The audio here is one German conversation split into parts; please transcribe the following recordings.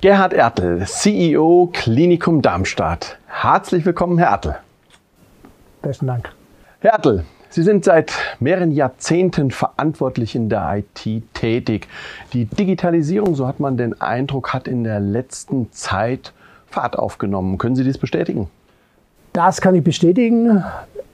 Gerhard Ertel, CEO Klinikum Darmstadt. Herzlich willkommen, Herr Ertel. Besten Dank. Herr Ertel, Sie sind seit mehreren Jahrzehnten verantwortlich in der IT tätig. Die Digitalisierung, so hat man den Eindruck, hat in der letzten Zeit Fahrt aufgenommen. Können Sie dies bestätigen? Das kann ich bestätigen.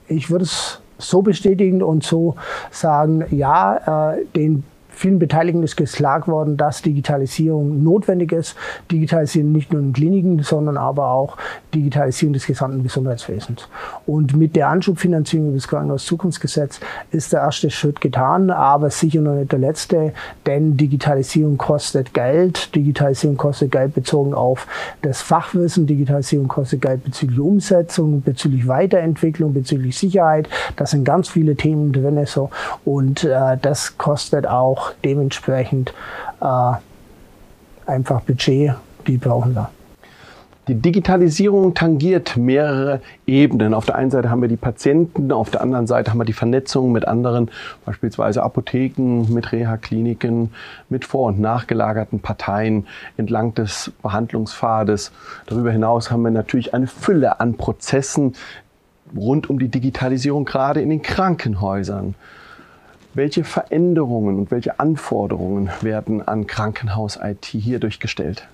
Ich würde es so bestätigen und so sagen, ja, äh, den vielen Beteiligten ist geklagt worden, dass Digitalisierung notwendig ist. Digitalisierung nicht nur in Kliniken, sondern aber auch Digitalisierung des gesamten Gesundheitswesens. Und mit der Anschubfinanzierung über das Krankenhauszukunftsgesetz ist der erste Schritt getan, aber sicher noch nicht der letzte, denn Digitalisierung kostet Geld. Digitalisierung kostet Geld bezogen auf das Fachwissen. Digitalisierung kostet Geld bezüglich Umsetzung, bezüglich Weiterentwicklung, bezüglich Sicherheit. Das sind ganz viele Themen drin. So. Und äh, das kostet auch dementsprechend äh, einfach Budget, die brauchen wir. Die Digitalisierung tangiert mehrere Ebenen. Auf der einen Seite haben wir die Patienten, auf der anderen Seite haben wir die Vernetzung mit anderen, beispielsweise Apotheken, mit Reha-Kliniken, mit vor- und nachgelagerten Parteien entlang des Behandlungspfades. Darüber hinaus haben wir natürlich eine Fülle an Prozessen rund um die Digitalisierung, gerade in den Krankenhäusern. Welche Veränderungen und welche Anforderungen werden an Krankenhaus-IT hierdurch gestellt?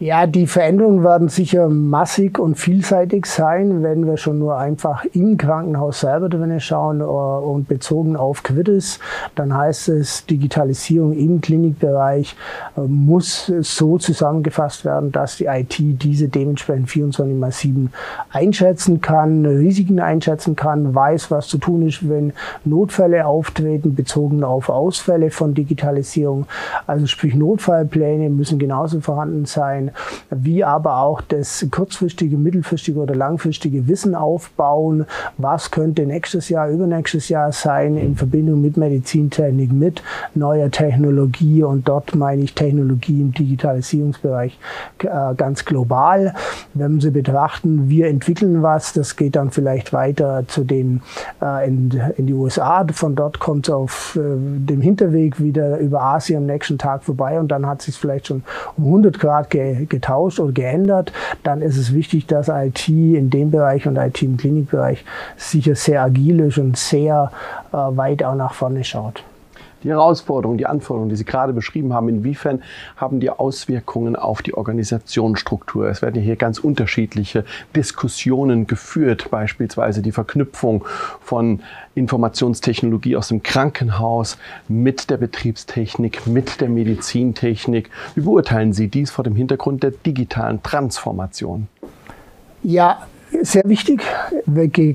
Ja, die Veränderungen werden sicher massig und vielseitig sein, wenn wir schon nur einfach im Krankenhaus selber drin schauen äh, und bezogen auf Quiddis, dann heißt es, Digitalisierung im Klinikbereich äh, muss so zusammengefasst werden, dass die IT diese dementsprechend 24 mal 7 einschätzen kann, Risiken einschätzen kann, weiß, was zu tun ist, wenn Notfälle auftreten, bezogen auf Ausfälle von Digitalisierung. Also sprich Notfallpläne müssen genauso vorhanden sein, wie aber auch das kurzfristige, mittelfristige oder langfristige Wissen aufbauen. Was könnte nächstes Jahr, übernächstes Jahr sein in Verbindung mit Medizintechnik, mit neuer Technologie und dort meine ich Technologie im Digitalisierungsbereich äh, ganz global. Wenn Sie betrachten, wir entwickeln was, das geht dann vielleicht weiter zu den äh, in, in, die USA. Von dort kommt es auf äh, dem Hinterweg wieder über Asien am nächsten Tag vorbei und dann hat sich vielleicht schon um 100 Grad ge getauscht oder geändert, dann ist es wichtig, dass IT in dem Bereich und IT im Klinikbereich sicher sehr agil ist und sehr äh, weit auch nach vorne schaut. Die Herausforderungen, die Anforderungen, die Sie gerade beschrieben haben, inwiefern haben die Auswirkungen auf die Organisationsstruktur? Es werden hier ganz unterschiedliche Diskussionen geführt, beispielsweise die Verknüpfung von Informationstechnologie aus dem Krankenhaus mit der Betriebstechnik, mit der Medizintechnik. Wie beurteilen Sie dies vor dem Hintergrund der digitalen Transformation? Ja, sehr wichtig,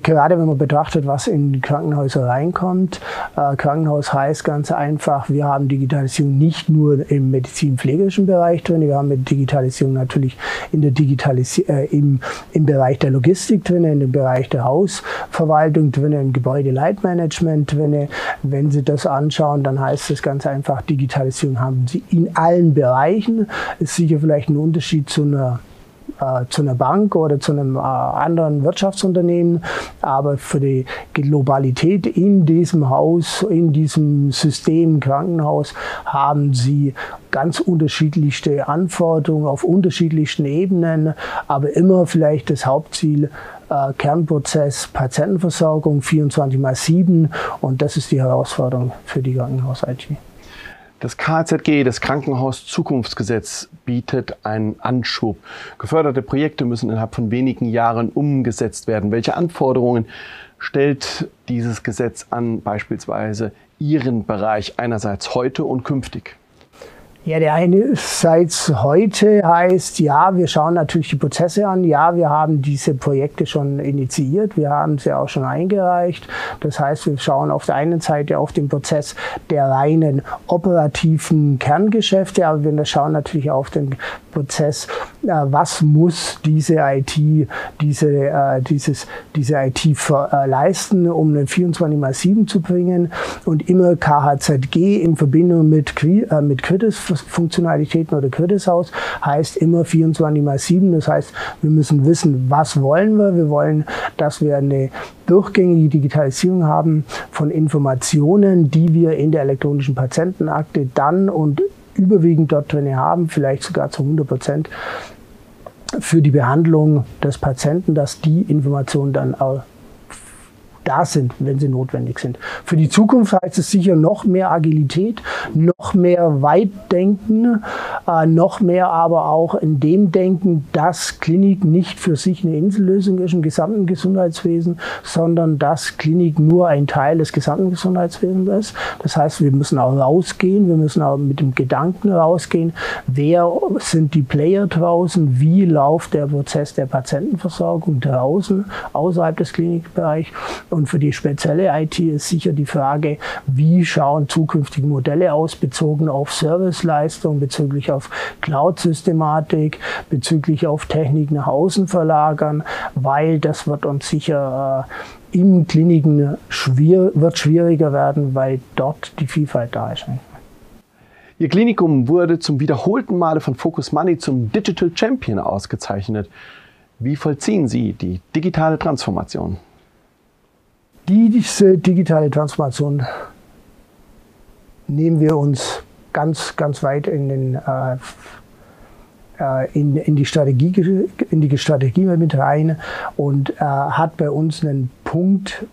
gerade wenn man betrachtet, was in Krankenhäuser reinkommt. Äh, Krankenhaus heißt ganz einfach, wir haben Digitalisierung nicht nur im medizinpflegerischen Bereich drin, wir haben Digitalisierung natürlich in der Digitalis äh, im, im Bereich der Logistik drin, in dem Bereich der Hausverwaltung drin, im Gebäudeleitmanagement drin. Wenn Sie das anschauen, dann heißt es ganz einfach, Digitalisierung haben Sie in allen Bereichen. Ist sicher vielleicht ein Unterschied zu einer äh, zu einer Bank oder zu einem äh, anderen Wirtschaftsunternehmen. Aber für die Globalität in diesem Haus, in diesem System Krankenhaus haben sie ganz unterschiedlichste Anforderungen auf unterschiedlichsten Ebenen, aber immer vielleicht das Hauptziel, äh, Kernprozess Patientenversorgung 24 mal 7 und das ist die Herausforderung für die Krankenhaus-IT. Das KZG, das Krankenhaus-Zukunftsgesetz, bietet einen Anschub. Geförderte Projekte müssen innerhalb von wenigen Jahren umgesetzt werden. Welche Anforderungen stellt dieses Gesetz an beispielsweise Ihren Bereich einerseits heute und künftig? Ja, der einerseits heute heißt, ja, wir schauen natürlich die Prozesse an. Ja, wir haben diese Projekte schon initiiert. Wir haben sie auch schon eingereicht. Das heißt, wir schauen auf der einen Seite auf den Prozess der reinen operativen Kerngeschäfte, aber wir schauen natürlich auf den Prozess, was muss diese IT, diese, äh, dieses, diese IT äh, leisten, um eine 24 x 7 zu bringen und immer KHZG in Verbindung mit, mit Quiddis Funktionalitäten oder Quiddis-Haus heißt immer 24 mal 7. Das heißt, wir müssen wissen, was wollen wir. Wir wollen, dass wir eine durchgängige Digitalisierung haben von Informationen, die wir in der elektronischen Patientenakte dann und überwiegend dort drin haben, vielleicht sogar zu 100 Prozent für die Behandlung des Patienten, dass die Informationen dann auch da sind, wenn sie notwendig sind. Für die Zukunft heißt es sicher noch mehr Agilität, noch mehr Weitdenken, äh, noch mehr aber auch in dem Denken, dass Klinik nicht für sich eine Insellösung ist im gesamten Gesundheitswesen, sondern dass Klinik nur ein Teil des gesamten Gesundheitswesens ist. Das heißt, wir müssen auch rausgehen, wir müssen auch mit dem Gedanken rausgehen, wer sind die Player draußen, wie läuft der Prozess der Patientenversorgung draußen, außerhalb des Klinikbereichs für die spezielle IT ist sicher die Frage, wie schauen zukünftige Modelle aus, bezogen auf Serviceleistung, bezüglich auf Cloud-Systematik, bezüglich auf Technik nach außen verlagern, weil das wird uns sicher äh, in Kliniken schwier wird schwieriger werden, weil dort die Vielfalt da ist. Ihr Klinikum wurde zum wiederholten Male von Focus Money zum Digital Champion ausgezeichnet. Wie vollziehen Sie die digitale Transformation? Diese digitale Transformation nehmen wir uns ganz, ganz weit in, den, äh, äh in, in, die Strategie, in die Strategie mit rein und äh, hat bei uns einen Punkt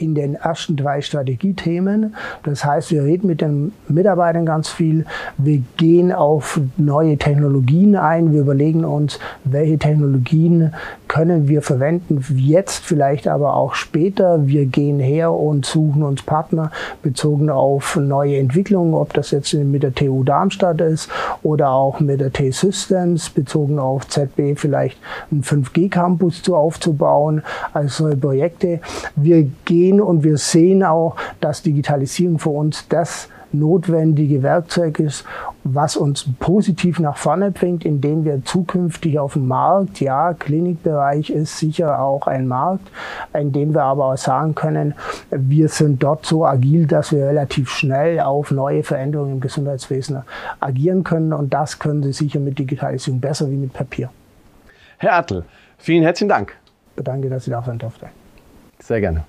in den ersten drei Strategiethemen. Das heißt, wir reden mit den Mitarbeitern ganz viel. Wir gehen auf neue Technologien ein. Wir überlegen uns, welche Technologien können wir verwenden, jetzt vielleicht aber auch später. Wir gehen her und suchen uns Partner bezogen auf neue Entwicklungen, ob das jetzt mit der TU Darmstadt ist oder auch mit der T-Systems, bezogen auf ZB vielleicht einen 5G-Campus zu aufzubauen, also neue Projekte. Wir gehen sehen und wir sehen auch, dass Digitalisierung für uns das notwendige Werkzeug ist, was uns positiv nach vorne bringt, indem wir zukünftig auf dem Markt, ja, Klinikbereich ist sicher auch ein Markt, in dem wir aber auch sagen können, wir sind dort so agil, dass wir relativ schnell auf neue Veränderungen im Gesundheitswesen agieren können und das können Sie sicher mit Digitalisierung besser wie mit Papier. Herr Ertl, vielen herzlichen Dank. Bedanke, dass Sie da sein durften. Sehr gerne.